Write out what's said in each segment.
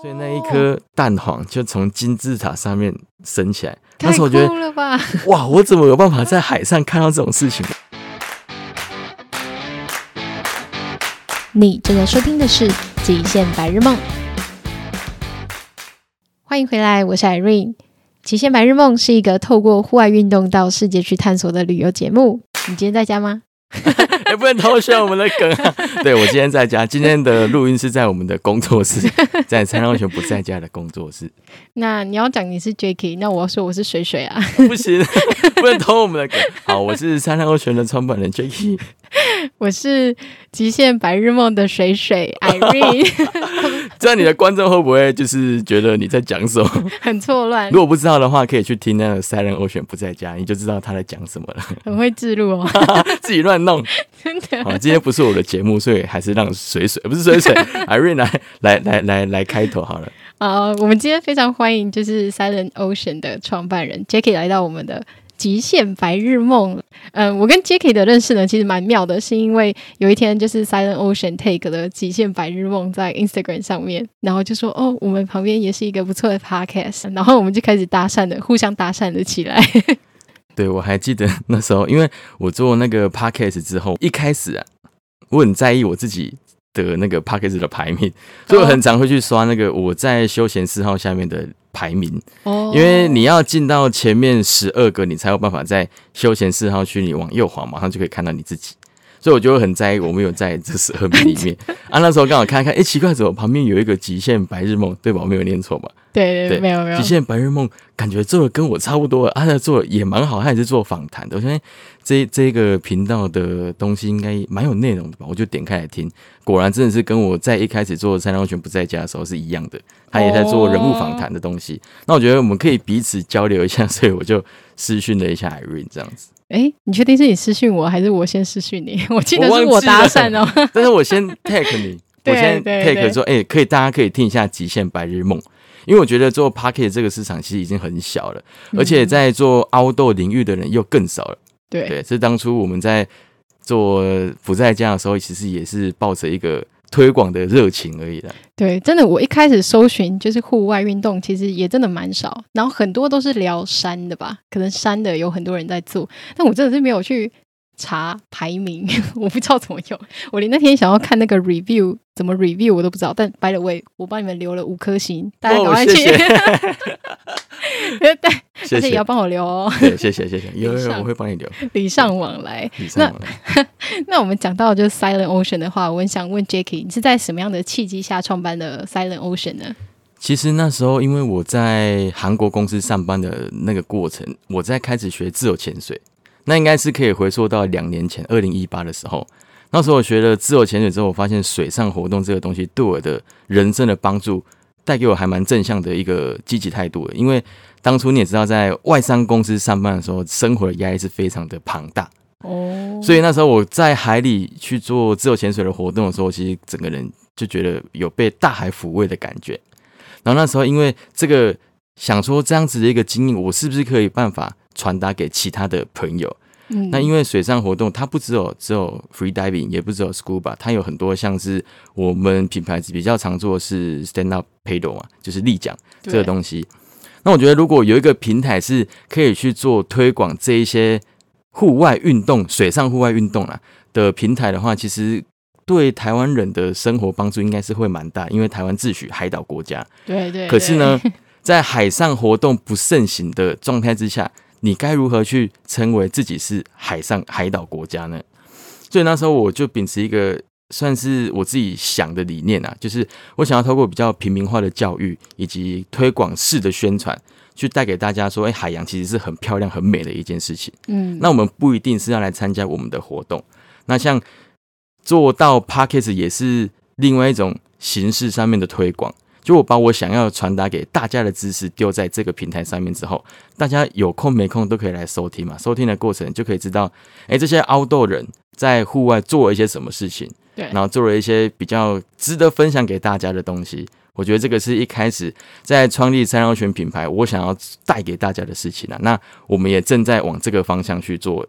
所以那一颗蛋黄就从金字塔上面升起来。但是我觉得，哇，我怎么有办法在海上看到这种事情？你正在收听的是《极限白日梦》，欢迎回来，我是 Irene。《极限白日梦》是一个透过户外运动到世界去探索的旅游节目。你今天在家吗？也不能偷笑我们的梗啊！对，我今天在家，今天的录音是在我们的工作室，在蔡康永不在家的工作室。那你要讲你是 Jacky，那我要说我是水水啊！不行，不能偷我们的梗。好，我是蔡康永的创办人 Jacky，我是极限白日梦的水水 Irene。这样你的观众会不会就是觉得你在讲什么？很错乱。如果不知道的话，可以去听那个 Silent Ocean 不在家，你就知道他在讲什么了。很会记录哦，自己乱弄。真的。好，今天不是我的节目，所以还是让水水不是水水 Irene 来来来来来开头好了。啊，我们今天非常欢迎就是 Silent Ocean 的创办人 Jacky 来到我们的。极限白日梦，嗯，我跟 Jacky 的认识呢，其实蛮妙的，是因为有一天就是 Silent Ocean Take 的极限白日梦在 Instagram 上面，然后就说哦，我们旁边也是一个不错的 Podcast，然后我们就开始搭讪的，互相搭讪了起来。对，我还记得那时候，因为我做那个 Podcast 之后，一开始啊，我很在意我自己的那个 Podcast 的排名，所以我很常会去刷那个我在休闲四号下面的。排名，因为你要进到前面十二个，你才有办法在休闲四号区，你往右滑，马上就可以看到你自己。所以我就会很在意，我没有在这十二名里面 啊。那时候刚好看看，哎、欸，奇怪，怎么旁边有一个极限白日梦，对吧？我没有念错吧？对对，没有没有。极限白日梦感觉做的跟我差不多，啊，他做的也蛮好，他也是做访谈的。我相信这这个频道的东西应该蛮有内容的吧？我就点开来听，果然真的是跟我在一开始做三安全不在家的时候是一样的。他也在做人物访谈的东西。那我觉得我们可以彼此交流一下，所以我就私讯了一下 Irene 这样子。哎、欸，你确定是你私讯我，还是我先私讯你？我记得是我搭讪哦。但是我先 tag 你，我先 tag 说，哎、欸，可以，大家可以听一下《极限白日梦》，因为我觉得做 Pocket 这个市场其实已经很小了，而且在做 Outdoor 领域的人又更少了。对、嗯、对，是当初我们在做不在家的时候，其实也是抱着一个。推广的热情而已的。对，真的，我一开始搜寻就是户外运动，其实也真的蛮少，然后很多都是聊山的吧，可能山的有很多人在做，但我真的是没有去。查排名，我不知道怎么用。我连那天想要看那个 review 怎么 review 我都不知道。但 by the way，我帮你们留了五颗星，大家赶快去。谢谢。对，谢谢也要帮我留哦。对，谢谢谢谢，有有我会帮你留。礼尚往来。礼尚往来。那那我们讲到就是 Silent Ocean 的话，我很想问 Jacky，你是在什么样的契机下创办的 Silent Ocean 呢？其实那时候因为我在韩国公司上班的那个过程，我在开始学自由潜水。那应该是可以回溯到两年前，二零一八的时候。那时候我学了自由潜水之后，我发现水上活动这个东西对我的人生的帮助，带给我还蛮正向的一个积极态度的。因为当初你也知道，在外商公司上班的时候，生活的压力是非常的庞大哦。所以那时候我在海里去做自由潜水的活动的时候，其实整个人就觉得有被大海抚慰的感觉。然后那时候因为这个想说这样子的一个经验，我是不是可以办法传达给其他的朋友，嗯，那因为水上活动它不只有只有 free diving，也不只有 scuba，它有很多像是我们品牌比较常做的是 stand up paddle 啊，就是立桨这个东西。那我觉得如果有一个平台是可以去做推广这一些户外运动、水上户外运动啊的平台的话，其实对台湾人的生活帮助应该是会蛮大，因为台湾自诩海岛国家，对，对对。可是呢，在海上活动不盛行的状态之下。你该如何去称为自己是海上海岛国家呢？所以那时候我就秉持一个算是我自己想的理念啊，就是我想要透过比较平民化的教育以及推广式的宣传，去带给大家说，哎，海洋其实是很漂亮、很美的一件事情。嗯，那我们不一定是要来参加我们的活动，那像做到 Podcast 也是另外一种形式上面的推广。就我把我想要传达给大家的知识丢在这个平台上面之后，大家有空没空都可以来收听嘛。收听的过程就可以知道，哎，这些 outdoor 人在户外做了一些什么事情，对，然后做了一些比较值得分享给大家的东西。我觉得这个是一开始在创立三安全品牌，我想要带给大家的事情啊。那我们也正在往这个方向去做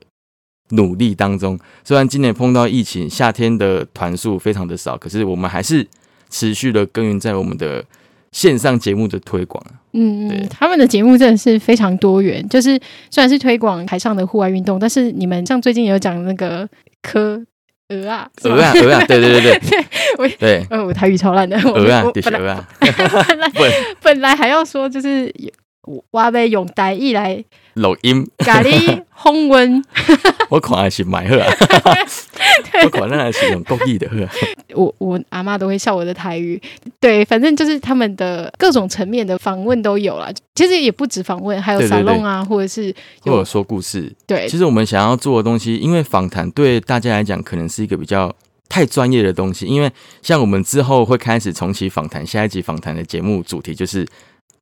努力当中。虽然今年碰到疫情，夏天的团数非常的少，可是我们还是。持续的耕耘在我们的线上节目的推广。嗯嗯，他们的节目真的是非常多元，就是虽然是推广台上的户外运动，但是你们像最近有讲那个科。鹅啊，鹅啊，鹅啊，对对对对，对，我对，呃，我台语超烂的，鹅啊，本来鹅啊，本来本来还要说就是我要用台语来录音，咖喱烘温，我看还是买 好啊，我看那还是用国语的喝。我我阿妈都会笑我的台语，对，反正就是他们的各种层面的访问都有了。其实也不止访问，还有沙龙啊，或者是或者说故事。对，其实我们想要做的东西，因为访谈对大家来讲可能是一个比较太专业的东西。因为像我们之后会开始重启访谈，下一集访谈的节目主题就是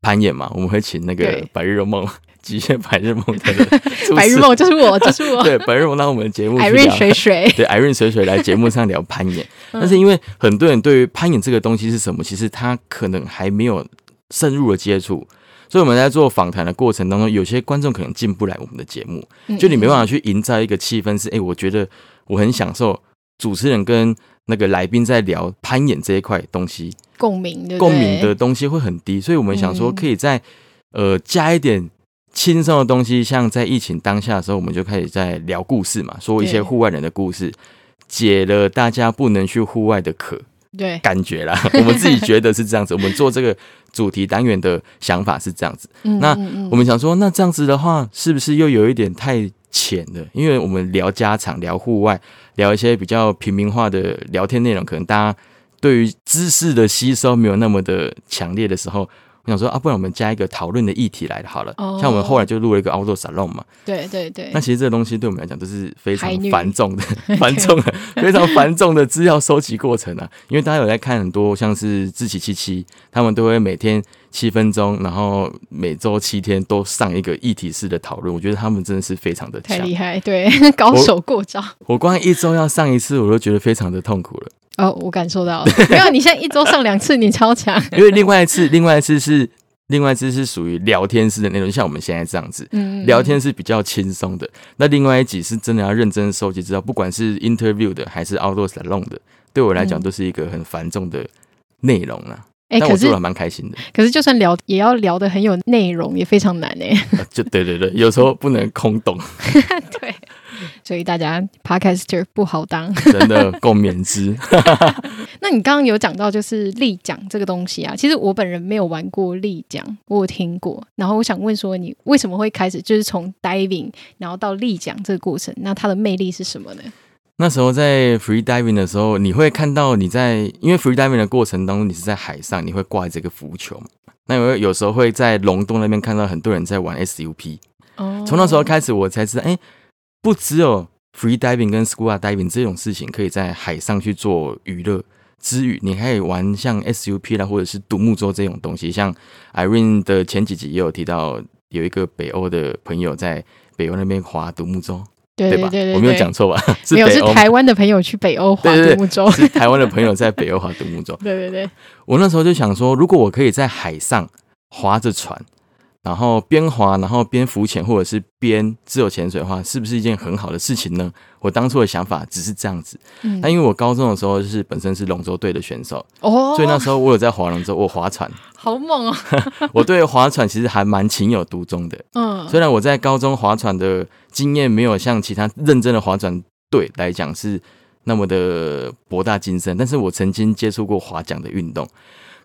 攀岩嘛，我们会请那个白日梦。极限白日梦的 白日梦就是我，就是我。对，白日梦让我们的节目艾瑞水水，对，艾瑞水水来节目上聊攀岩。但是因为很多人对于攀岩这个东西是什么，其实他可能还没有深入的接触，所以我们在做访谈的过程当中，有些观众可能进不来我们的节目，就你没办法去营造一个气氛，是哎，我觉得我很享受主持人跟那个来宾在聊攀岩这一块东西，共鸣，共鸣的东西会很低，所以我们想说可以再呃加一点。轻松的东西，像在疫情当下的时候，我们就开始在聊故事嘛，说一些户外人的故事，解了大家不能去户外的渴，对，感觉啦，我们自己觉得是这样子。我们做这个主题单元的想法是这样子。那我们想说，那这样子的话，是不是又有一点太浅了？因为我们聊家常、聊户外、聊一些比较平民化的聊天内容，可能大家对于知识的吸收没有那么的强烈的时候。我想说啊，不然我们加一个讨论的议题来好了。Oh, 像我们后来就录了一个 Outdoor Salon 嘛。对对对。那其实这个东西对我们来讲都是非常繁重的、繁重的、非常繁重的资料收集过程啊。因为大家有在看很多像是志祺七七，他们都会每天七分钟，然后每周七天都上一个议题式的讨论。我觉得他们真的是非常的太厉害，对，高手过招。我，我光一周要上一次，我都觉得非常的痛苦了。哦，我感受到了。没有，你现在一周上两次，你超强。因为另外一次，另外一次是另外一次是属于聊天式的内容，像我们现在这样子，嗯，聊天是比较轻松的。那另外一集是真的要认真收集资料，不管是 interview 的还是 outdoor salon 的，对我来讲都是一个很繁重的内容啊。哎、嗯，但我做的蛮开心的。可是就算聊，也要聊得很有内容，也非常难哎。就对对对，有时候不能空洞。对。所以大家 Podcaster 不好当，真的共勉之。那你刚刚有讲到就是立桨这个东西啊，其实我本人没有玩过立桨，我有听过。然后我想问说，你为什么会开始就是从 diving 然后到立桨这个过程？那它的魅力是什么呢？那时候在 free diving 的时候，你会看到你在因为 free diving 的过程当中，你是在海上，你会挂这个浮球嘛。那有有时候会在龙洞那边看到很多人在玩 SUP。哦，从那时候开始，我才知道，哎、欸。不只有 free diving 跟 scuba diving 这种事情可以在海上去做娱乐之余，你还可以玩像 SUP 啦，或者是独木舟这种东西。像 Irene 的前几集也有提到，有一个北欧的朋友在北欧那边划独木舟，对吧？我没有讲错吧？没有，是台湾的朋友去北欧划独木舟，是台湾的朋友在北欧划独木舟。对对对，我那时候就想说，如果我可以在海上划着船。然后边滑，然后边浮潜，或者是边自由潜水的话，是不是一件很好的事情呢？我当初的想法只是这样子。嗯，那因为我高中的时候就是本身是龙舟队的选手，哦，所以那时候我有在划龙舟，我划船，好猛啊！我对划船其实还蛮情有独钟的。嗯，虽然我在高中划船的经验没有像其他认真的划船队来讲是那么的博大精深，但是我曾经接触过划桨的运动。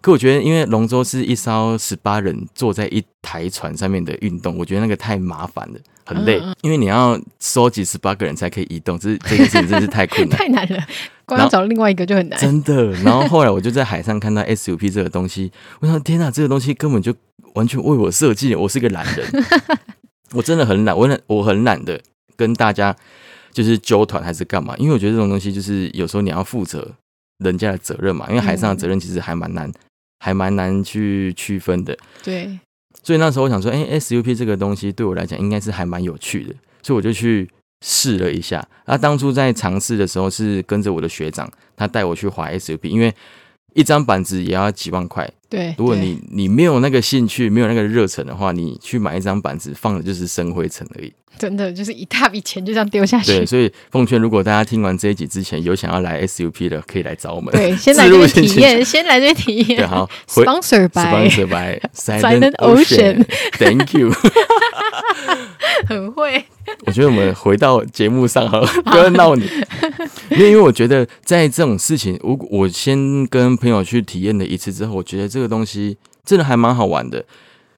可我觉得，因为龙舟是一艘十八人坐在一台船上面的运动，我觉得那个太麻烦了，很累。因为你要收集十八个人才可以移动，这这件事情真是太困难，太难了。光要找另外一个就很难，真的。然后后来我就在海上看到 SUP 这个东西，我想天哪，这个东西根本就完全为我设计。我是个懒人，我真的很懒，我很我很懒的跟大家就是纠团还是干嘛，因为我觉得这种东西就是有时候你要负责人家的责任嘛，因为海上的责任其实还蛮难。还蛮难去区分的，对，所以那时候我想说，哎，SUP 这个东西对我来讲应该是还蛮有趣的，所以我就去试了一下。那当初在尝试的时候是跟着我的学长，他带我去滑 SUP，因为一张板子也要几万块，对，如果你你没有那个兴趣，没有那个热忱的话，你去买一张板子放的就是生灰尘而已。真的就是一大笔钱就这样丢下去。对，所以奉劝，如果大家听完这一集之前有想要来 SUP 的，可以来找我们。对，先 来这边体验，先来这边体验。对，好，Sponsor by Sponsor by Silent Ocean，Thank you。很会。我觉得我们回到节目上好了，不要闹你。因为因为我觉得在这种事情，我我先跟朋友去体验了一次之后，我觉得这个东西真的还蛮好玩的。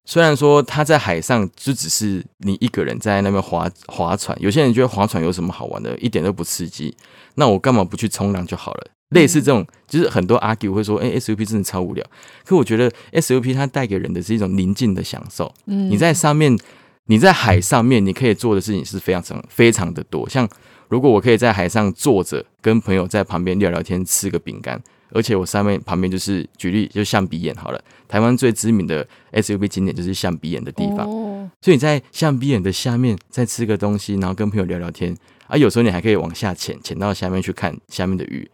虽然说他在海上就只是你一个人在那边划划船，有些人觉得划船有什么好玩的，一点都不刺激。那我干嘛不去冲浪就好了？类似这种，就是很多 argue 会说，哎，SUP 真的超无聊。可我觉得 SUP 它带给人的是一种宁静的享受。嗯，你在上面，你在海上面，你可以做的事情是非常非常非常的多。像如果我可以在海上坐着，跟朋友在旁边聊聊天，吃个饼干。而且我上面旁边就是举例，就象鼻岩好了。台湾最知名的 SUV 景点就是象鼻岩的地方，所以你在象鼻岩的下面再吃个东西，然后跟朋友聊聊天啊。有时候你还可以往下潜，潜到下面去看下面的鱼。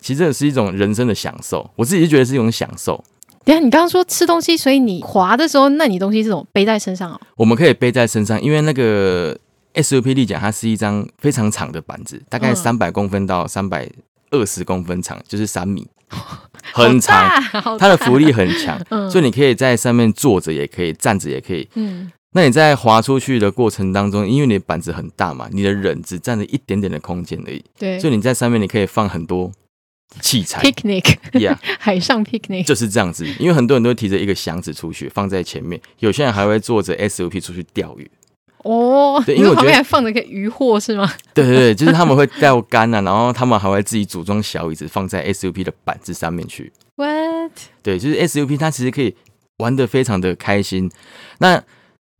其实这是一种人生的享受，我自己就觉得是一种享受。等下，你刚刚说吃东西，所以你滑的时候，那你东西是怎么背在身上哦？我们可以背在身上，因为那个 SUP 立桨它是一张非常长的板子，大概三百公分到三百二十公分长，就是三米。很长，它的浮力很强，嗯、所以你可以在上面坐着，也可以站着，也可以。嗯，那你在滑出去的过程当中，因为你的板子很大嘛，你的人只占了一点点的空间而已。对，所以你在上面你可以放很多器材，picnic，Yeah，海上 picnic 就是这样子。因为很多人都提着一个箱子出去，放在前面，有些人还会坐着 SUP 出去钓鱼。哦，对，因为旁边还放着个渔货是吗？对对对，就是他们会钓竿啊，然后他们还会自己组装小椅子放在 SUP 的板子上面去。What？对，就是 SUP 它其实可以玩的非常的开心。那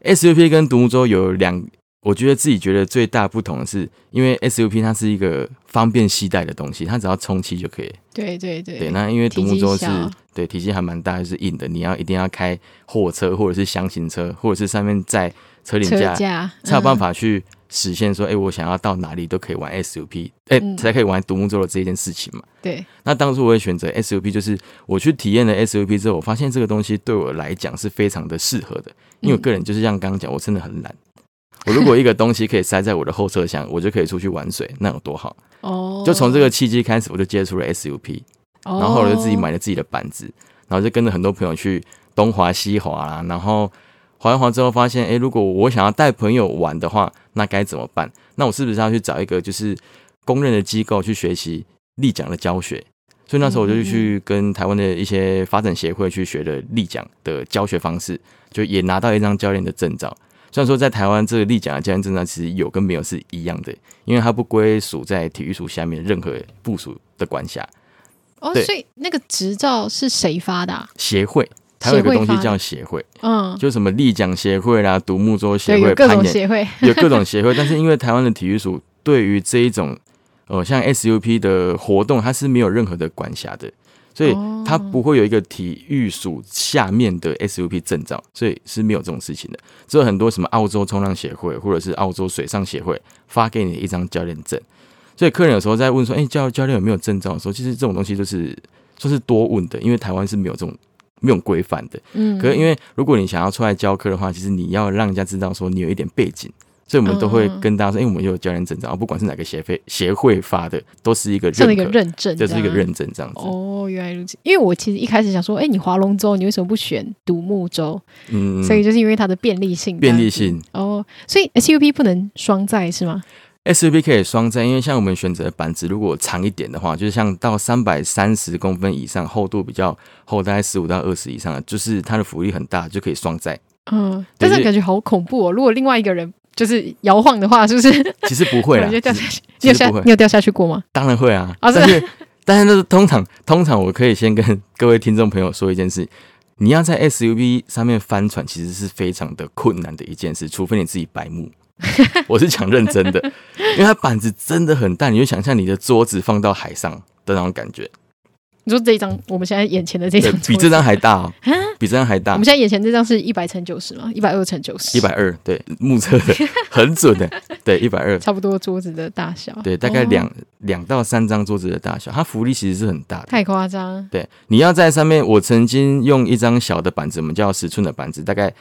SUP 跟独木舟有两，我觉得自己觉得最大不同的是，因为 SUP 它是一个方便携带的东西，它只要充气就可以。对对对。对，那因为独木舟是对体积还蛮大，就是硬的，你要一定要开货车或者是箱型车，或者是上面载。车顶架才有办法去实现说，哎、欸，我想要到哪里都可以玩 SUP，哎、欸，嗯、才可以玩独木舟的这件事情嘛。对。那当初我也选择 SUP，就是我去体验了 SUP 之后，我发现这个东西对我来讲是非常的适合的。因为我个人就是像刚刚讲，我真的很懒。我如果一个东西可以塞在我的后车厢，我就可以出去玩水，那有多好？哦。就从这个契机开始，我就接触了 SUP，然后我就自己买了自己的板子，然后就跟着很多朋友去东滑西滑啦，然后。滑一滑之后发现，诶，如果我想要带朋友玩的话，那该怎么办？那我是不是要去找一个就是公认的机构去学习立桨的教学？所以那时候我就去跟台湾的一些发展协会去学了立桨的教学方式，就也拿到一张教练的证照。虽然说在台湾这个立桨的教练证照其实有跟没有是一样的，因为它不归属在体育署下面任何部署的管辖。哦，所以那个执照是谁发的啊？协会。还有一个东西叫协会，嗯，就什么立桨协会啦、独木舟协会、各种协会，有各种协会。但是因为台湾的体育署对于这一种，呃，像 SUP 的活动，它是没有任何的管辖的，所以它不会有一个体育署下面的 SUP 证照，所以是没有这种事情的。只有很多什么澳洲冲浪协会或者是澳洲水上协会发给你一张教练证，所以客人有时候在问说：“哎，教教练有没有证照？”的时候，其实这种东西就是说是多问的，因为台湾是没有这种。没有规范的，嗯，可是因为如果你想要出来教课的话，其实你要让人家知道说你有一点背景，所以我们都会跟大家说，因为、我们有教练证照，不管是哪个协会协会发的，都是一个认一个认证，就是一个认证这样子。哦，原来如此。因为我其实一开始想说，哎、欸，你划龙舟，你为什么不选独木舟？嗯，所以就是因为它的便利性，便利性。哦，所以 SUP 不能双载是吗？SUP 可以双载，因为像我们选择的板子，如果长一点的话，就是像到三百三十公分以上，厚度比较厚，大概十五到二十以上的，就是它的浮力很大，就可以双载。嗯，但是感觉好恐怖哦！如果另外一个人就是摇晃的话，是不是？其实不会啦，就掉下去。你有下，你有掉下去过吗？当然会啊！但是，但是那是通常，通常我可以先跟各位听众朋友说一件事：你要在 SUV 上面翻船，其实是非常的困难的一件事，除非你自己白目。我是讲认真的，因为它板子真的很大，你就想象你的桌子放到海上的那种感觉。你说这一张，我们现在眼前的这张比这张还大哦，比这张还大。我们现在眼前这张是一百乘九十吗？一百二乘九十，一百二，对，目测的很准的，对，一百二，差不多桌子的大小，对，大概两两到三张桌子的大小，它浮力其实是很大的，太夸张。对，你要在上面，我曾经用一张小的板子，我们叫十寸的板子，大概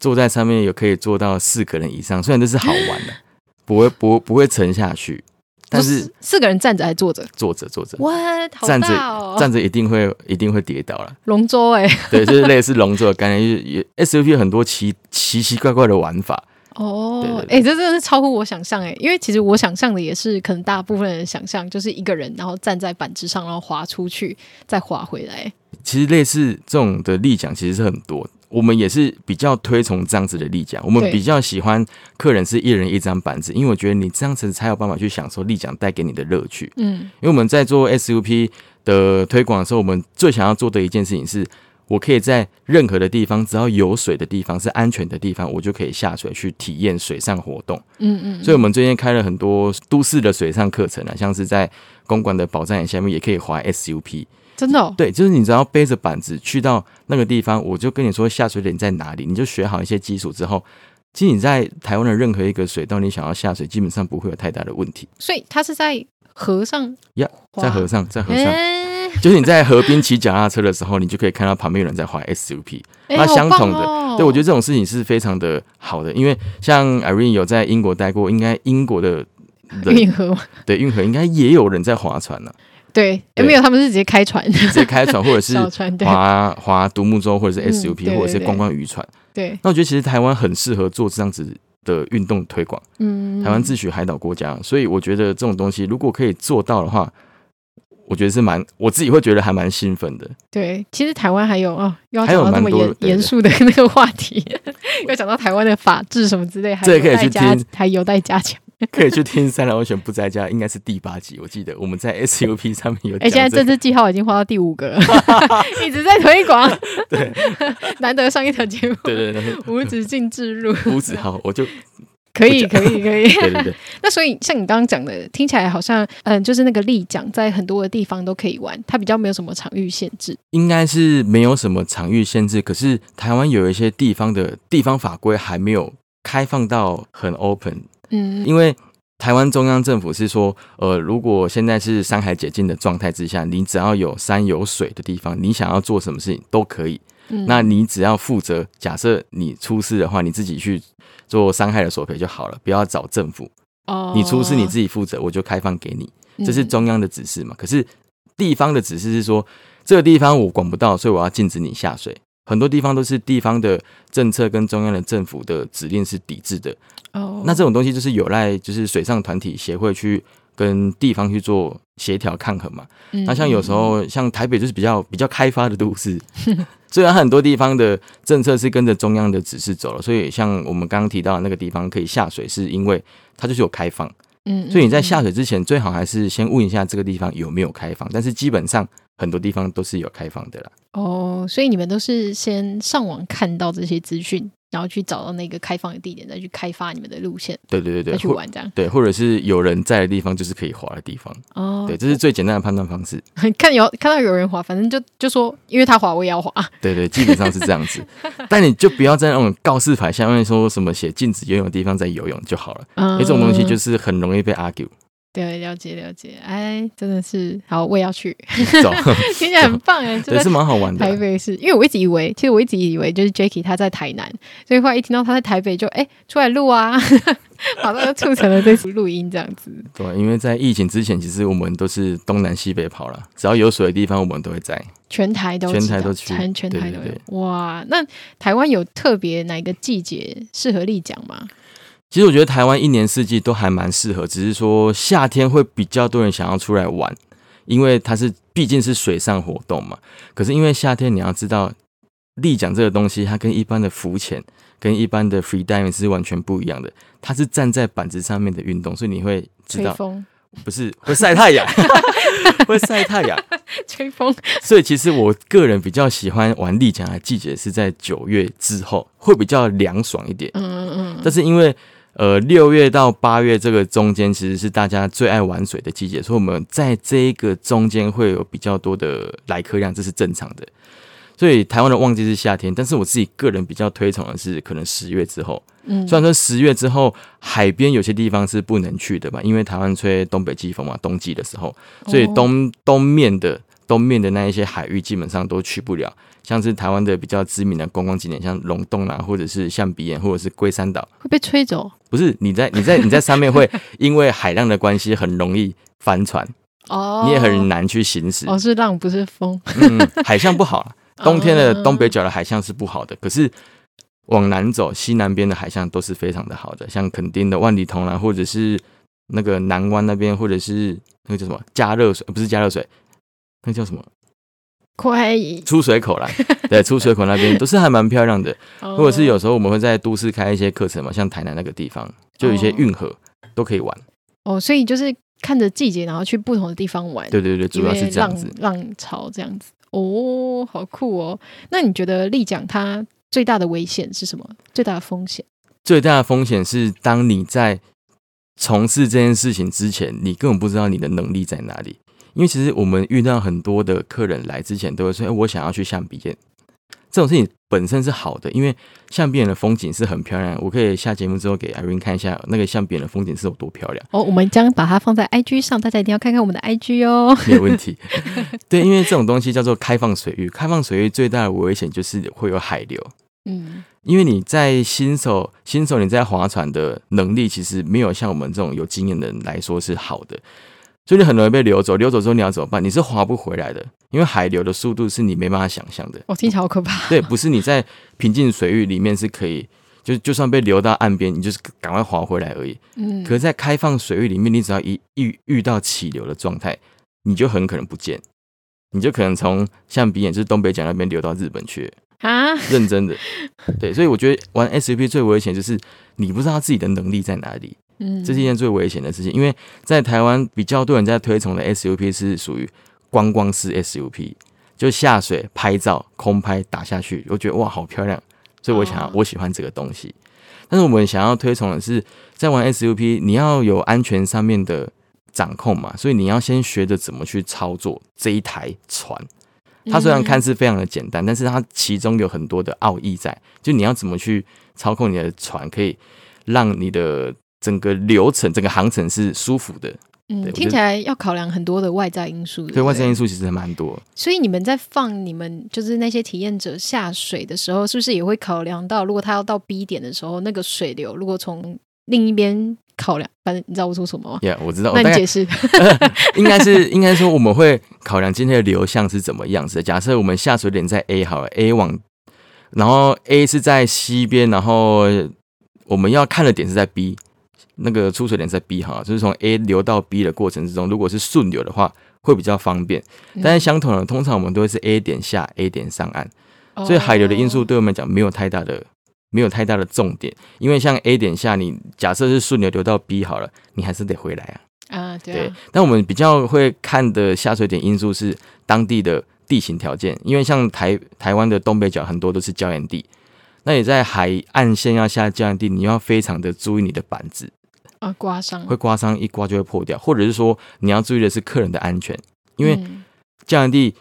坐在上面有可以坐到四个人以上，虽然这是好玩的，不会不不会沉下去。但是四个人站着还坐着？坐着坐着。哇，站着站着一定会一定会跌倒了。龙舟哎，对，就是类似龙舟的概念，就是也 SUP 有很多奇奇奇怪怪的玩法。哦，哎，这真的是超乎我想象哎，因为其实我想象的也是，可能大部分人想象就是一个人，然后站在板子上，然后滑出去，再滑回来。其实类似这种的立桨其实是很多。我们也是比较推崇这样子的立桨，我们比较喜欢客人是一人一张板子，因为我觉得你这样子才有办法去享受立桨带给你的乐趣。嗯，因为我们在做 SUP 的推广的时候，我们最想要做的一件事情是，我可以在任何的地方，只要有水的地方是安全的地方，我就可以下水去体验水上活动。嗯嗯，所以我们最近开了很多都市的水上课程啊，像是在公馆的宝藏岩下面也可以滑 SUP。真的哦？对，就是你只要背着板子去到那个地方，我就跟你说下水点在哪里，你就学好一些基础之后，其实你在台湾的任何一个水道，你想要下水，基本上不会有太大的问题。所以它是在河上呀，yeah, 在河上，在河上，欸、就是你在河边骑脚踏车的时候，你就可以看到旁边有人在滑 SUP，那相同的，哦、对我觉得这种事情是非常的好的，因为像 Irene 有在英国待过，应该英国的运河，对运河应该也有人在划船呢、啊。对，有没有？他们是直接开船，直接开船，或者是 划划独木舟，或者是 SUP，或者是观光渔船。对，那我觉得其实台湾很适合做这样子的运动推广。嗯，台湾自诩海岛国家，所以我觉得这种东西如果可以做到的话，我觉得是蛮，我自己会觉得还蛮兴奋的。对，其实台湾还有哦，要讲到这么严严肃的那个话题，要讲到台湾的法治什么之类，还有待加，还有待加强。可以去听《三郎温泉不在家》，应该是第八集，我记得我们在 SUP 上面有、这个。哎、欸，现在这支记号已经画到第五个了，一直在推广。对，难得上一条节目。对对对，无止境置入。无止好，我就可以可以可以。对对对。那所以像你刚刚讲的，听起来好像嗯，就是那个立桨在很多的地方都可以玩，它比较没有什么场域限制。应该是没有什么场域限制，可是台湾有一些地方的地方法规还没有开放到很 open。嗯，因为台湾中央政府是说，呃，如果现在是山海解禁的状态之下，你只要有山有水的地方，你想要做什么事情都可以。嗯，那你只要负责，假设你出事的话，你自己去做伤害的索赔就好了，不要找政府。哦，你出事你自己负责，我就开放给你，这是中央的指示嘛。可是地方的指示是说，这个地方我管不到，所以我要禁止你下水。很多地方都是地方的政策跟中央的政府的指令是抵制的哦，oh. 那这种东西就是有赖就是水上团体协会去跟地方去做协调抗衡嘛。Mm hmm. 那像有时候像台北就是比较比较开发的都市，虽然很多地方的政策是跟着中央的指示走了，所以像我们刚刚提到的那个地方可以下水，是因为它就是有开放。嗯，所以你在下水之前最好还是先问一下这个地方有没有开放，但是基本上很多地方都是有开放的啦。哦，所以你们都是先上网看到这些资讯，然后去找到那个开放的地点，再去开发你们的路线。对对对对，再去玩这样。对，或者是有人在的地方，就是可以滑的地方。哦，对，这是最简单的判断方式。看有看到有人滑，反正就就说，因为他滑，我也要滑。对对，基本上是这样子。但你就不要在那种告示牌下面说什么写禁止游泳的地方在游泳就好了，嗯、这种东西就是很容易被 argue。对，了解了解，哎，真的是好，我也要去，走听起来很棒哎，真的是蛮好玩的。台北是因为我一直以为，其实我一直以为就是 Jacky 他在台南，所以后来一听到他在台北就，就哎出来录啊，好，那就促成了这次录音这样子。对，因为在疫情之前，其实我们都是东南西北跑了，只要有水的地方，我们都会在。全台都全台都去，全全台都有。对对对哇，那台湾有特别哪个季节适合立桨吗？其实我觉得台湾一年四季都还蛮适合，只是说夏天会比较多人想要出来玩，因为它是毕竟是水上活动嘛。可是因为夏天你要知道，立桨这个东西它跟一般的浮潜、跟一般的 free diving 是完全不一样的，它是站在板子上面的运动，所以你会知道，不是 会晒太阳，会晒太阳，吹风。所以其实我个人比较喜欢玩立桨的季节是在九月之后，会比较凉爽一点。嗯嗯嗯。但是因为呃，六月到八月这个中间，其实是大家最爱玩水的季节，所以我们在这一个中间会有比较多的来客量，这是正常的。所以台湾的旺季是夏天，但是我自己个人比较推崇的是可能十月之后。嗯，虽然说十月之后海边有些地方是不能去的吧，因为台湾吹东北季风嘛，冬季的时候，所以东东面的东面的那一些海域基本上都去不了。像是台湾的比较知名的观光景点，像龙洞啊，或者是象鼻岩，或者是龟山岛，会被吹走？不是，你在你在你在上面会 因为海浪的关系很容易翻船哦，你也很难去行驶。哦，是浪不是风。嗯，海象不好。冬天的东北角的海象是不好的，可是往南走，西南边的海象都是非常的好的，像垦丁的万里桐啊，或者是那个南湾那边，或者是那个叫什么加热水，不是加热水，那叫什么？快出水口啦，对，出水口那边都是还蛮漂亮的。或者是有时候我们会在都市开一些课程嘛，像台南那个地方，就有一些运河都可以玩。哦，所以就是看着季节，然后去不同的地方玩。对对对，主要是这样子，浪，浪潮这样子。哦，好酷哦！那你觉得立桨它最大的危险是什么？最大的风险？最大的风险是当你在从事这件事情之前，你根本不知道你的能力在哪里。因为其实我们遇到很多的客人来之前，都会说：“哎，我想要去象鼻岩。”这种事情本身是好的，因为象鼻岩的风景是很漂亮。我可以下节目之后给 Irene 看一下那个象鼻岩的风景是有多漂亮。哦，我们将把它放在 IG 上，大家一定要看看我们的 IG 哦。没有问题。对，因为这种东西叫做开放水域，开放水域最大的危险就是会有海流。嗯，因为你在新手新手你在划船的能力，其实没有像我们这种有经验的人来说是好的。所以你很容易被流走，流走之后你要怎么办？你是划不回来的，因为海流的速度是你没办法想象的。我、哦、听起来好可怕。对，不是你在平静水域里面是可以，就就算被流到岸边，你就是赶快划回来而已。嗯。可是，在开放水域里面，你只要一遇遇到起流的状态，你就很可能不见，你就可能从象鼻眼就是东北角那边流到日本去啊！认真的。对，所以我觉得玩 SUP 最危险就是你不知道自己的能力在哪里。嗯，这是一件最危险的事情，因为在台湾比较多人在推崇的 SUP 是属于观光式 SUP，就下水拍照、空拍打下去，我觉得哇好漂亮，所以我想要我喜欢这个东西。但是我们想要推崇的是，在玩 SUP，你要有安全上面的掌控嘛，所以你要先学着怎么去操作这一台船。它虽然看似非常的简单，但是它其中有很多的奥义在，就你要怎么去操控你的船，可以让你的。整个流程、整个航程是舒服的。嗯，听起来要考量很多的外在因素。对，外在因素其实还蛮多。所以你们在放你们就是那些体验者下水的时候，是不是也会考量到，如果他要到 B 点的时候，那个水流如果从另一边考量，反正你知道我说什么吗？呀，yeah, 我知道。那你解释。应该是应该说我们会考量今天的流向是怎么样子的。假设我们下水点在 A 好了，A 往，然后 A 是在西边，然后我们要看的点是在 B。那个出水点在 B 哈，就是从 A 流到 B 的过程之中，如果是顺流的话，会比较方便。但是相同的，通常我们都会是 A 点下，A 点上岸，所以海流的因素对我们讲没有太大的，没有太大的重点。因为像 A 点下，你假设是顺流流到 B 好了，你还是得回来啊。啊，对。对。但我们比较会看的下水点因素是当地的地形条件，因为像台台湾的东北角很多都是礁岩地，那你在海岸线要下礁岩地，你要非常的注意你的板子。啊，刮伤会刮伤，一刮就会破掉，或者是说你要注意的是客人的安全，因为礁岩地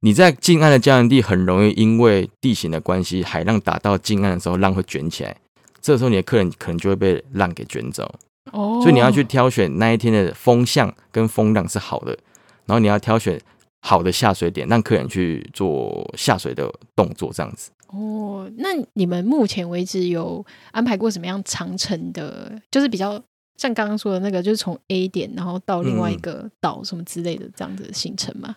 你在近岸的礁岩地很容易因为地形的关系，海浪打到近岸的时候，浪会卷起来，这时候你的客人可能就会被浪给卷走。哦，所以你要去挑选那一天的风向跟风浪是好的，然后你要挑选好的下水点，让客人去做下水的动作，这样子。哦，那你们目前为止有安排过什么样长程的？就是比较像刚刚说的那个，就是从 A 点然后到另外一个岛什么之类的这样子的行程吗？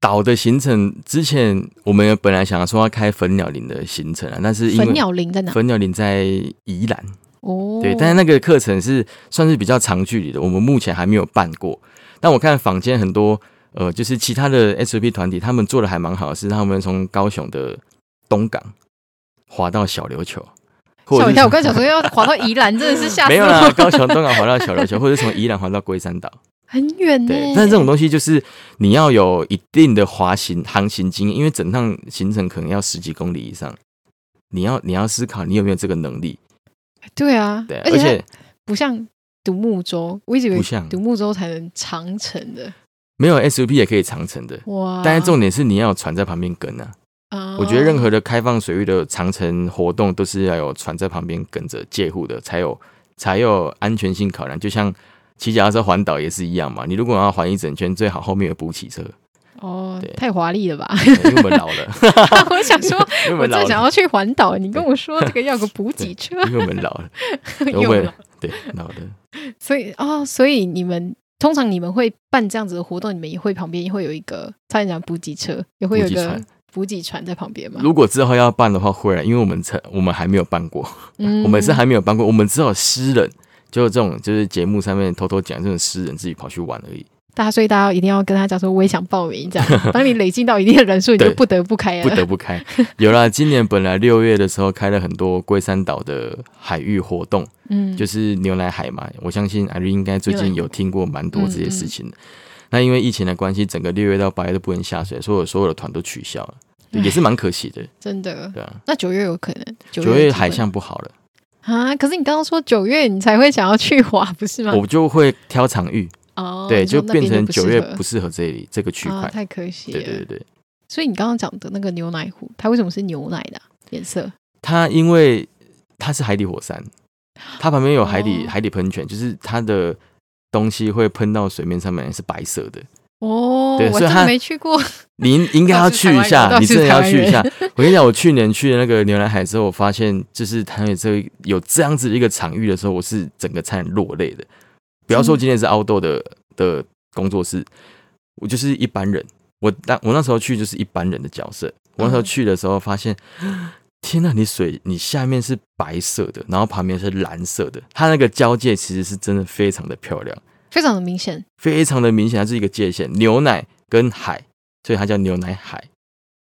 岛、嗯、的行程之前我们本来想要说要开粉鸟林的行程啊，但是粉鸟林在哪？粉鸟林在宜兰哦，对，但是那个课程是算是比较长距离的，我们目前还没有办过。但我看坊间很多呃，就是其他的 SUP 团体，他们做的还蛮好的，是他们从高雄的。东港滑到小琉球，吓我一跳！我刚想说要滑到宜兰，真的是吓死我。没有啦，高雄东港滑到小琉球，或者从宜兰滑到龟山岛，很远呢。对，但是这种东西就是你要有一定的滑行航行经验，因为整趟行程可能要十几公里以上，你要你要思考你有没有这个能力。对啊，对，而且不像独木舟，我一直以为独木舟才能长程的，没有 SUP 也可以长程的哇！但是重点是你要有船在旁边跟啊。Uh, 我觉得任何的开放水域的长城活动都是要有船在旁边跟着借护的，才有才有安全性考量。就像骑脚踏车环岛也是一样嘛，你如果要环一整圈，最好后面有补给车。哦，太华丽了吧？因为我们老了。我想说，我正想要去环岛，你跟我说这个要个补给车，因为我们老了，因为对老了。所以哦，所以你们通常你们会办这样子的活动，你们也会旁边会有一个差点讲补给车，也会有一个。补给船在旁边吗？如果之后要办的话，会，因为我们才我们还没有办过，嗯、我们是还没有办过，我们只有私人，就这种就是节目上面偷偷讲这种私人自己跑去玩而已。大家所以大家一定要跟他讲说，我也想报名这样。当你累积到一定的人数，你就不得不开了，不得不开。有了，今年本来六月的时候开了很多龟山岛的海域活动，嗯，就是牛奶海嘛。我相信 Irene 应该最近有听过蛮多这些事情的。那因为疫情的关系，整个六月到八月都不能下水，所有所有的团都取消了，也是蛮可惜的。真的，对啊。那九月有可能？九月海象不好了啊！可是你刚刚说九月你才会想要去滑，不是吗？我就会挑场域哦，对，就变成九月不适合这里这个区块，太可惜了。对对对。所以你刚刚讲的那个牛奶湖，它为什么是牛奶的颜色？它因为它是海底火山，它旁边有海底海底喷泉，就是它的。东西会喷到水面上面是白色的哦，对，所以他没去过，你应该要去一下，你真的要去一下。我跟你讲，我去年去的那个牛奶海之后，我发现就是它有这有这样子一个场域的时候，我是整个差点落泪的。不要说今天是 outdoor 的的工作室，我就是一般人。我当我那时候去就是一般人的角色。我那时候去的时候发现。天呐，你水你下面是白色的，然后旁边是蓝色的，它那个交界其实是真的非常的漂亮，非常的明显，非常的明显，它是一个界限，牛奶跟海，所以它叫牛奶海。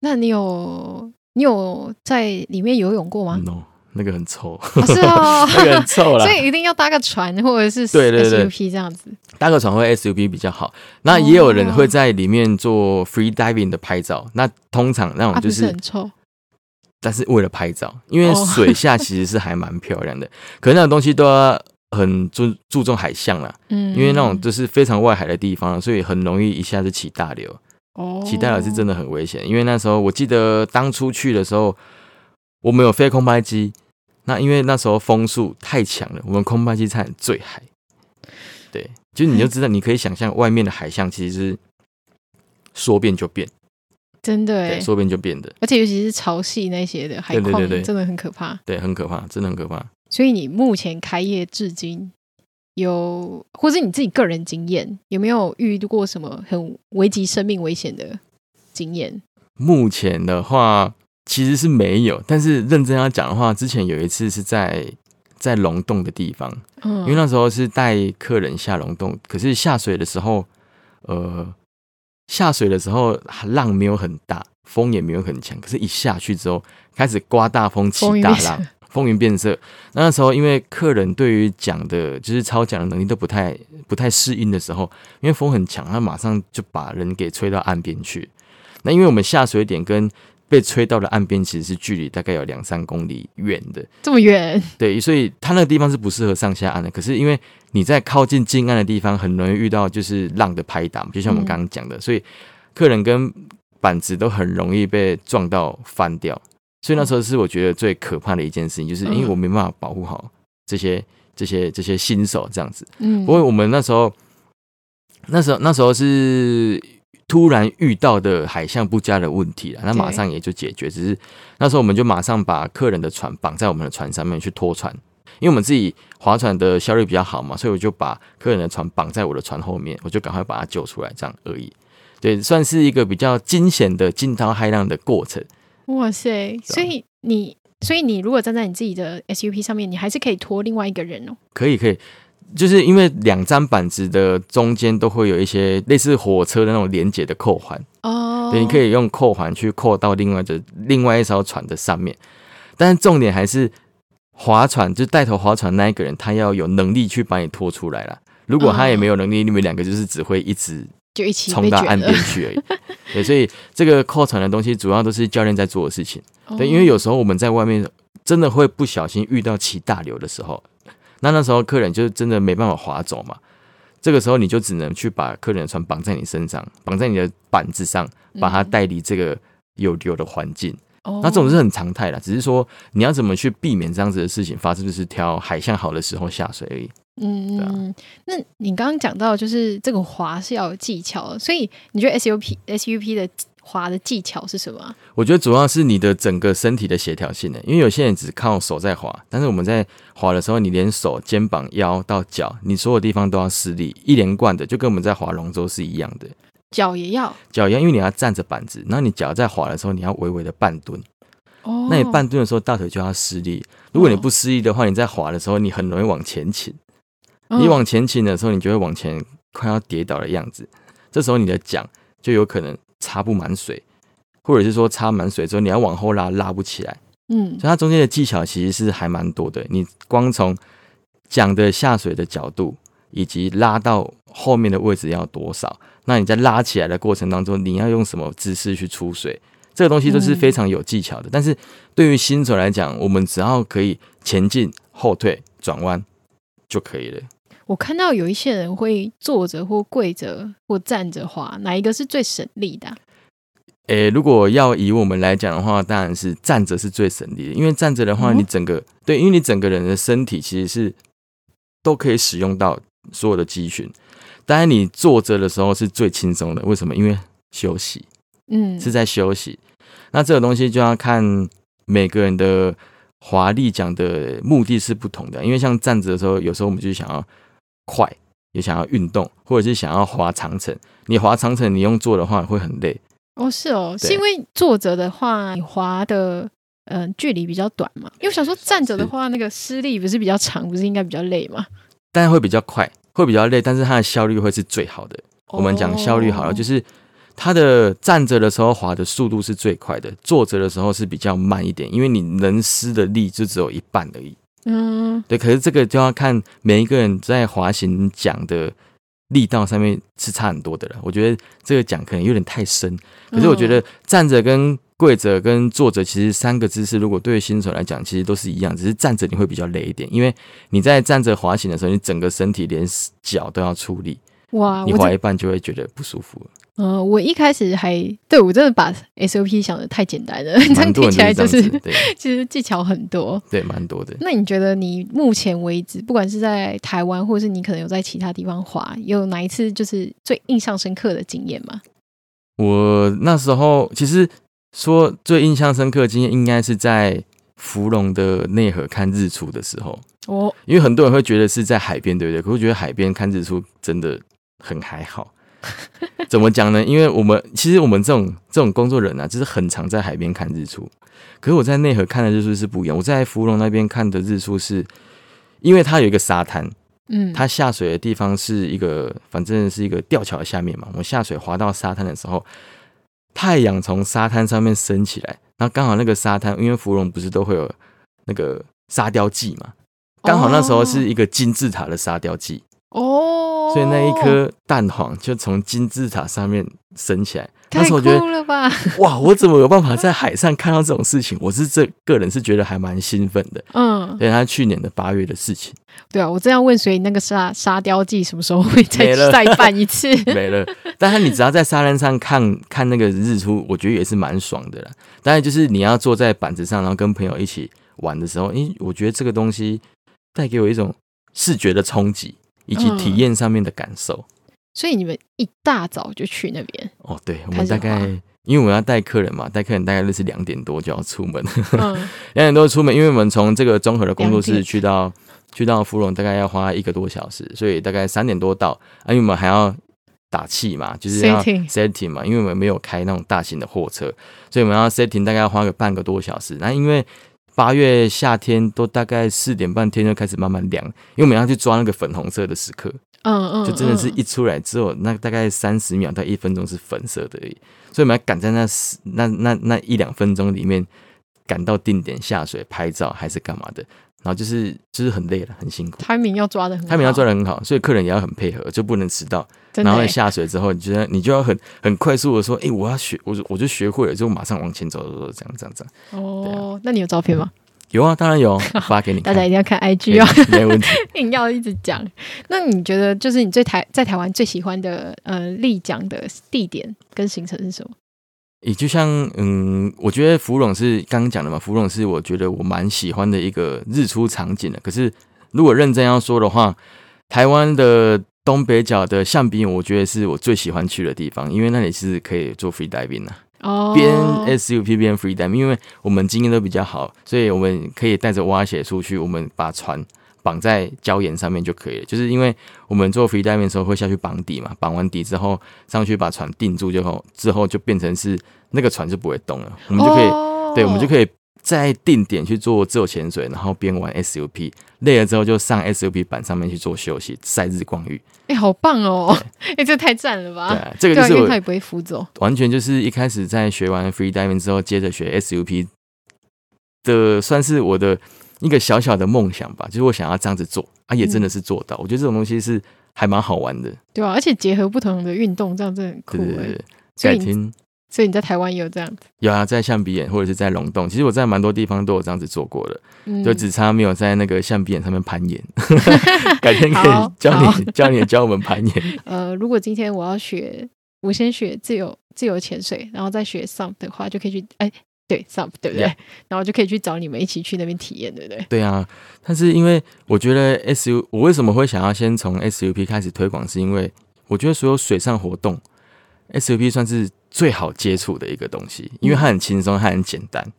那你有你有在里面游泳过吗？No，那个很臭，哦是哦，那个很臭啦，所以一定要搭个船或者是对 SUP 对对对这样子，搭个船或 SUP 比较好。那也有人会在里面做 free diving 的拍照，哦、那通常那种就是、啊、很臭。但是为了拍照，因为水下其实是还蛮漂亮的，哦、可是那种东西都要很注注重海象啦，嗯，因为那种就是非常外海的地方，所以很容易一下子起大流，哦，起大流是真的很危险。因为那时候我记得当初去的时候，我们有飞空拍机，那因为那时候风速太强了，我们空拍机差点坠海，对，就你就知道，你可以想象外面的海象其实是说变就变。真的哎，说变就变的，而且尤其是潮汐那些的海况，真的很可怕。对，很可怕，真的很可怕。所以你目前开业至今，有或是你自己个人经验，有没有遇到过什么很危及生命危险的经验？目前的话，其实是没有。但是认真要讲的话，之前有一次是在在龙洞的地方，嗯，因为那时候是带客人下龙洞，可是下水的时候，呃。下水的时候浪没有很大，风也没有很强，可是一下去之后开始刮大风起大浪，风云变色。那时候因为客人对于桨的，就是操桨的能力都不太不太适应的时候，因为风很强，他马上就把人给吹到岸边去。那因为我们下水点跟被吹到了岸边其实是距离大概有两三公里远的，这么远？对，所以他那个地方是不适合上下岸的。可是因为你在靠近近岸的地方，很容易遇到就是浪的拍打，就像我们刚刚讲的，嗯、所以客人跟板子都很容易被撞到翻掉。所以那时候是我觉得最可怕的一件事情，就是因为我没办法保护好这些这些这些新手这样子。嗯，不过我们那时候那时候那时候是突然遇到的海象不佳的问题了，那马上也就解决。只是那时候我们就马上把客人的船绑在我们的船上面去拖船。因为我们自己划船的效率比较好嘛，所以我就把客人的船绑在我的船后面，我就赶快把他救出来，这样而已。对，算是一个比较惊险的惊涛骇浪的过程。哇塞！所以你，所以你如果站在你自己的 SUP 上面，你还是可以拖另外一个人哦。可以，可以，就是因为两张板子的中间都会有一些类似火车的那种连接的扣环哦。对，你可以用扣环去扣到另外的另外一艘船的上面，但是重点还是。划船就带头划船那一个人，他要有能力去把你拖出来了。如果他也没有能力，你们两个就是只会一直就一起冲到岸边去而已。对，所以这个扣船的东西主要都是教练在做的事情。对，因为有时候我们在外面真的会不小心遇到起大流的时候，那那时候客人就真的没办法划走嘛。这个时候你就只能去把客人的船绑在你身上，绑在你的板子上，把它带离这个有流的环境。嗯、那这种是很常态的，只是说你要怎么去避免这样子的事情发生，就是挑海象好的时候下水而已。嗯，啊、那你刚刚讲到就是这个滑是要有技巧，所以你觉得 SUP SUP 的划的技巧是什么？我觉得主要是你的整个身体的协调性的，因为有些人只靠手在滑，但是我们在滑的时候，你连手、肩膀、腰到脚，你所有地方都要施力，一连贯的，就跟我们在滑龙舟是一样的。脚也要，脚一样，因为你要站着板子，然后你脚在滑的时候，你要微微的半蹲。哦，那你半蹲的时候，大腿就要施力。如果你不施力的话，你在滑的时候，你很容易往前倾。你往前倾的时候，你就会往前快要跌倒的样子。这时候你的桨就有可能插不满水，或者是说插满水之后，你要往后拉，拉不起来。嗯，所以它中间的技巧其实是还蛮多的。你光从讲的下水的角度，以及拉到后面的位置要多少，那你在拉起来的过程当中，你要用什么姿势去出水，这个东西都是非常有技巧的。但是对于新手来讲，我们只要可以前进、后退、转弯就可以了。我看到有一些人会坐着或跪着或站着划，哪一个是最省力的啊？诶、欸，如果要以我们来讲的话，当然是站着是最省力的，因为站着的话，你整个、嗯、对，因为你整个人的身体其实是都可以使用到所有的肌群。当然，你坐着的时候是最轻松的，为什么？因为休息，嗯，是在休息。那这个东西就要看每个人的华丽讲的目的是不同的，因为像站着的时候，有时候我们就想要。快也想要运动，或者是想要滑长城。你滑长城，你用坐的话会很累。哦，是哦，是因为坐着的话，你滑的嗯、呃、距离比较短嘛。因为我想说站着的话，那个施力不是比较长，不是应该比较累吗？但是会比较快，会比较累，但是它的效率会是最好的。哦、我们讲效率好了，就是它的站着的时候滑的速度是最快的，坐着的时候是比较慢一点，因为你能施的力就只有一半而已。嗯，对，可是这个就要看每一个人在滑行讲的力道上面是差很多的了。我觉得这个讲可能有点太深，可是我觉得站着跟跪着跟坐着，其实三个姿势如果对于新手来讲，其实都是一样，只是站着你会比较累一点，因为你在站着滑行的时候，你整个身体连脚都要出力，哇，你滑一半就会觉得不舒服。嗯、呃，我一开始还对我真的把 SOP 想的太简单了，这样听起来就是其实技巧很多，对，蛮多的。那你觉得你目前为止，不管是在台湾，或者是你可能有在其他地方滑，有哪一次就是最印象深刻的经验吗？我那时候其实说最印象深刻的经验，应该是在芙蓉的内河看日出的时候哦，因为很多人会觉得是在海边，对不对？可是我觉得海边看日出真的很还好。怎么讲呢？因为我们其实我们这种这种工作人啊，就是很常在海边看日出。可是我在内河看的日出是不一样。我在芙蓉那边看的日出是，因为它有一个沙滩，嗯，它下水的地方是一个，反正是一个吊桥的下面嘛。我下水滑到沙滩的时候，太阳从沙滩上面升起来，然后刚好那个沙滩，因为芙蓉不是都会有那个沙雕季嘛，刚好那时候是一个金字塔的沙雕季。哦，所以那一颗蛋黄就从金字塔上面升起来，太酷了吧！哇，我怎么有办法在海上看到这种事情？我是这个人是觉得还蛮兴奋的。嗯，对，他去年的八月的事情。对啊，我正要问，所以那个沙沙雕季什么时候会再再办一次？没了。但是你只要在沙滩上看看那个日出，我觉得也是蛮爽的啦。当然，就是你要坐在板子上，然后跟朋友一起玩的时候，因为，我觉得这个东西带给我一种视觉的冲击。以及体验上面的感受、嗯，所以你们一大早就去那边哦？对，我们大概因为我们要带客人嘛，带客人大概是两点多就要出门，两、嗯、点多出门，因为我们从这个综合的工作室去到去到芙蓉大概要花一个多小时，所以大概三点多到，啊，因为我们还要打气嘛，就是要 setting 嘛，因为我们没有开那种大型的货车，所以我们要 setting 大概要花个半个多小时，那因为。八月夏天都大概四点半天就开始慢慢凉，因为我们要去抓那个粉红色的时刻，嗯嗯，就真的是一出来之后，那大概三十秒到一分钟是粉色的而已，所以我们要赶在那那那那一两分钟里面赶到定点下水拍照还是干嘛的。然后就是就是很累了，很辛苦。timing 要抓的很好，timing 要抓的很好，所以客人也要很配合，就不能迟到。然后下水之后，你就要你就要很很快速的说，哎、欸，我要学，我就我就学会了，就马上往前走走走，这样这样这样。哦，啊、那你有照片吗？有啊，当然有，发给你。大家一定要看 IG 哦，没问题。硬要一直讲，那你觉得就是你最台在台湾最喜欢的呃立桨的地点跟行程是什么？也就像嗯，我觉得芙蓉是刚刚讲的嘛，芙蓉是我觉得我蛮喜欢的一个日出场景的。可是如果认真要说的话，台湾的东北角的象鼻岩，我觉得是我最喜欢去的地方，因为那里是可以做 free diving 的。哦，边 SUP 边 free diving，因为我们经验都比较好，所以我们可以带着蛙鞋出去，我们把船绑在礁岩上面就可以了。就是因为我们做 free diving 的时候会下去绑底嘛，绑完底之后上去把船定住，之后之后就变成是那个船就不会动了，我们就可以，哦、对，我们就可以。在定点去做自由潜水，然后边玩 SUP，累了之后就上 SUP 板上面去做休息、晒日光浴。哎、欸，好棒哦！哎这太赞了吧？对、啊，这个就是我，他也不会浮走。完全就是一开始在学完 free diving 之后，接着学 SUP 的，算是我的一个小小的梦想吧。就是我想要这样子做，啊，也真的是做到。嗯、我觉得这种东西是还蛮好玩的，对啊，而且结合不同的运动，这样真的很酷。对对对，改天。所以你在台湾也有这样子？有啊，在象鼻眼或者是在龙洞，其实我在蛮多地方都有这样子做过的，嗯、就只差没有在那个象鼻眼上面攀岩。改天可以教你教你教我们攀岩。呃，如果今天我要学，我先学自由自由潜水，然后再学 SUP 的话，就可以去哎，对 SUP 对不对？Yeah. 然后就可以去找你们一起去那边体验，对不对？对啊，但是因为我觉得 SUP，我为什么会想要先从 SUP 开始推广，是因为我觉得所有水上活动。SUP 算是最好接触的一个东西，因为它很轻松，它很简单。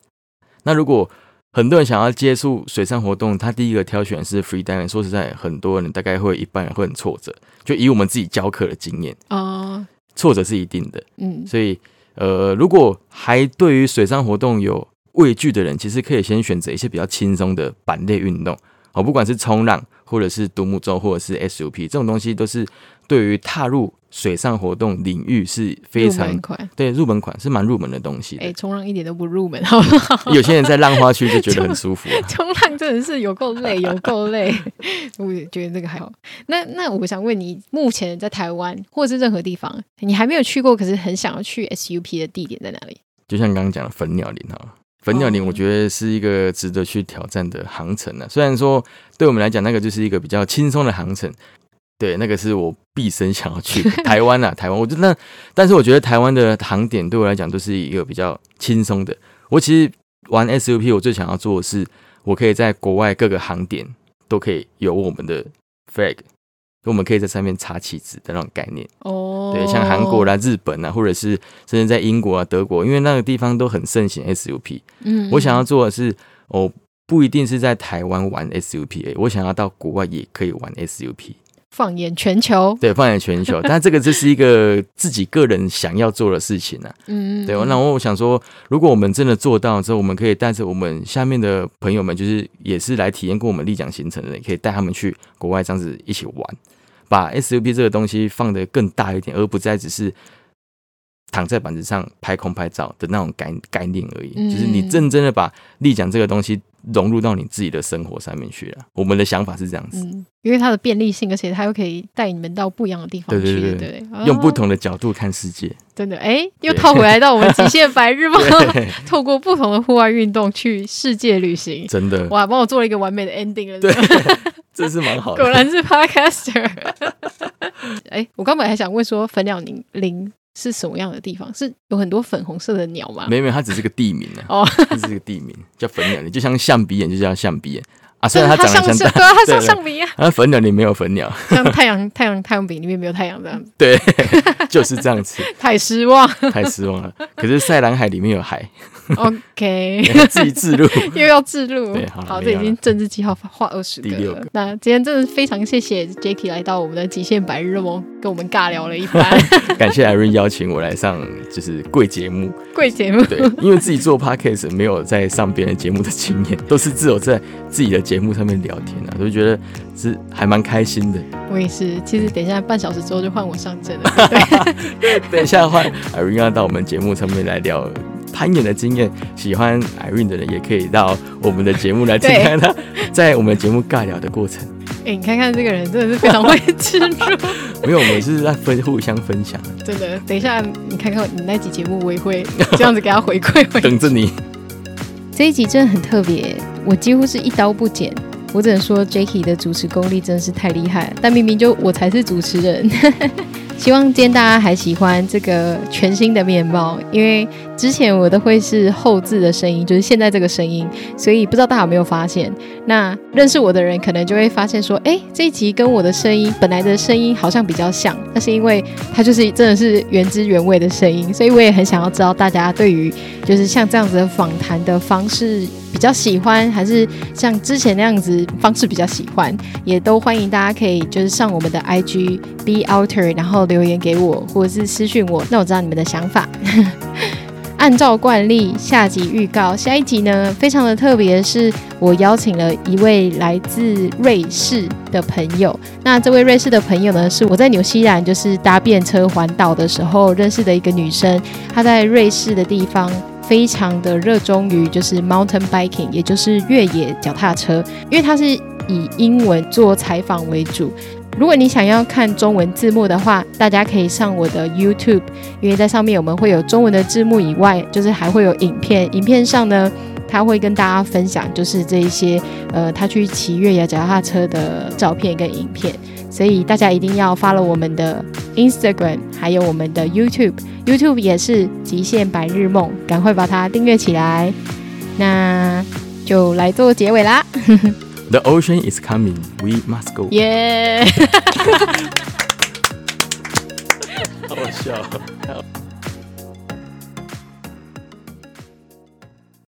那如果很多人想要接触水上活动，他第一个挑选是 free diving。说实在，很多人大概会一般人会很挫折。就以我们自己教课的经验，哦，挫折是一定的。嗯，所以呃，如果还对于水上活动有畏惧的人，其实可以先选择一些比较轻松的板类运动。哦，不管是冲浪，或者是独木舟，或者是 SUP，这种东西都是对于踏入水上活动领域是非常对入门款是蛮入门的东西。哎，冲浪一点都不入门，好不好？有些人在浪花区就觉得很舒服啊。冲浪真的是有够累，有够累。我也觉得这个还好。那那我想问你，目前在台湾或者是任何地方，你还没有去过，可是很想要去 SUP 的地点在哪里？就像刚刚讲的粉鸟林哈。粉鸟林，我觉得是一个值得去挑战的航程呢。虽然说对我们来讲，那个就是一个比较轻松的航程，对，那个是我毕生想要去台湾啊，台湾。我觉得那，但是我觉得台湾的航点对我来讲都是一个比较轻松的。我其实玩 SUP，我最想要做的是，我可以在国外各个航点都可以有我们的 flag。我们可以在上面插旗子的那种概念哦，对，像韩国啦、日本啊，或者是甚至在英国啊、德国，因为那个地方都很盛行 SUP。嗯，我想要做的是，哦，不一定是在台湾玩 SUP，我想要到国外也可以玩 SUP。放眼全球，对，放眼全球，但这个这是一个自己个人想要做的事情呢、啊。嗯，对。那我想说，如果我们真的做到之后，我们可以带着我们下面的朋友们，就是也是来体验过我们丽江行程的人，可以带他们去国外这样子一起玩，把 SUP 这个东西放得更大一点，而不再只是躺在板子上拍空拍照的那种概概念而已。嗯、就是你认真的把立桨这个东西。融入到你自己的生活上面去了。我们的想法是这样子，嗯，因为它的便利性，而且它又可以带你们到不一样的地方去，对对对，对，对，用不同的角度看世界。真的，哎，又套回来到我们极限白日梦，透过不同的户外运动去世界旅行。真的，哇，帮我做了一个完美的 ending 了。对，这是蛮好的。果然是 podcaster。哎，我刚本来还想问说，粉鸟林林。是什么样的地方？是有很多粉红色的鸟吗？没有没有，它只是个地名呢。哦，它只是个地名，叫粉鸟你，就像象鼻眼，就叫象鼻眼啊。虽然它长得像，对啊，它像象鼻岩。啊，粉鸟里没有粉鸟，像太阳太阳太阳饼里面没有太阳这样子。对，就是这样子。太失望，太失望了。可是塞兰海里面有海。OK，自己自录，又要自录。对，好，这已经政治记号画二十个。那今天真的非常谢谢 Jacky 来到我们的极限白日梦，跟我们尬聊了一番。感谢 Irene 邀请我来上，就是贵节目。贵节目。对，因为自己做 Podcast 没有在上别人节目的经验，都是只有在自己的节目上面聊天啊，所以觉得是还蛮开心的。我也是，其实等一下半小时之后就换我上阵了。对，等一下换 Irene 要到我们节目上面来聊。攀岩的经验，喜欢 Irene 的人也可以到我们的节目来听看他在我们节目尬聊的过程。哎、欸，你看看这个人真的是非常会吃住。没有，我们是在分互相分享。真的，等一下你看看你那集节目，我也会这样子给他回馈。等着你。这一集真的很特别。我几乎是一刀不剪。我只能说，Jacky 的主持功力真的是太厉害了，但明明就我才是主持人。希望今天大家还喜欢这个全新的面貌，因为之前我都会是后置的声音，就是现在这个声音，所以不知道大家有没有发现？那认识我的人可能就会发现说，哎，这一集跟我的声音本来的声音好像比较像，那是因为它就是真的是原汁原味的声音，所以我也很想要知道大家对于就是像这样子的访谈的方式。比较喜欢还是像之前那样子方式比较喜欢，也都欢迎大家可以就是上我们的 IG Be Outer，然后留言给我，或者是私讯我，那我知道你们的想法。按照惯例，下集预告，下一集呢非常的特别，是我邀请了一位来自瑞士的朋友。那这位瑞士的朋友呢，是我在纽西兰就是搭便车环岛的时候认识的一个女生，她在瑞士的地方。非常的热衷于就是 mountain biking，也就是越野脚踏车，因为他是以英文做采访为主。如果你想要看中文字幕的话，大家可以上我的 YouTube，因为在上面我们会有中文的字幕以外，就是还会有影片。影片上呢，他会跟大家分享就是这一些呃他去骑越野脚踏车的照片跟影片。所以大家一定要发了我们的 Instagram，还有我们的 YouTube，YouTube 也是极限白日梦，赶快把它订阅起来。那就来做结尾啦。The ocean is coming. We must go. Yeah. Oh, 好笑。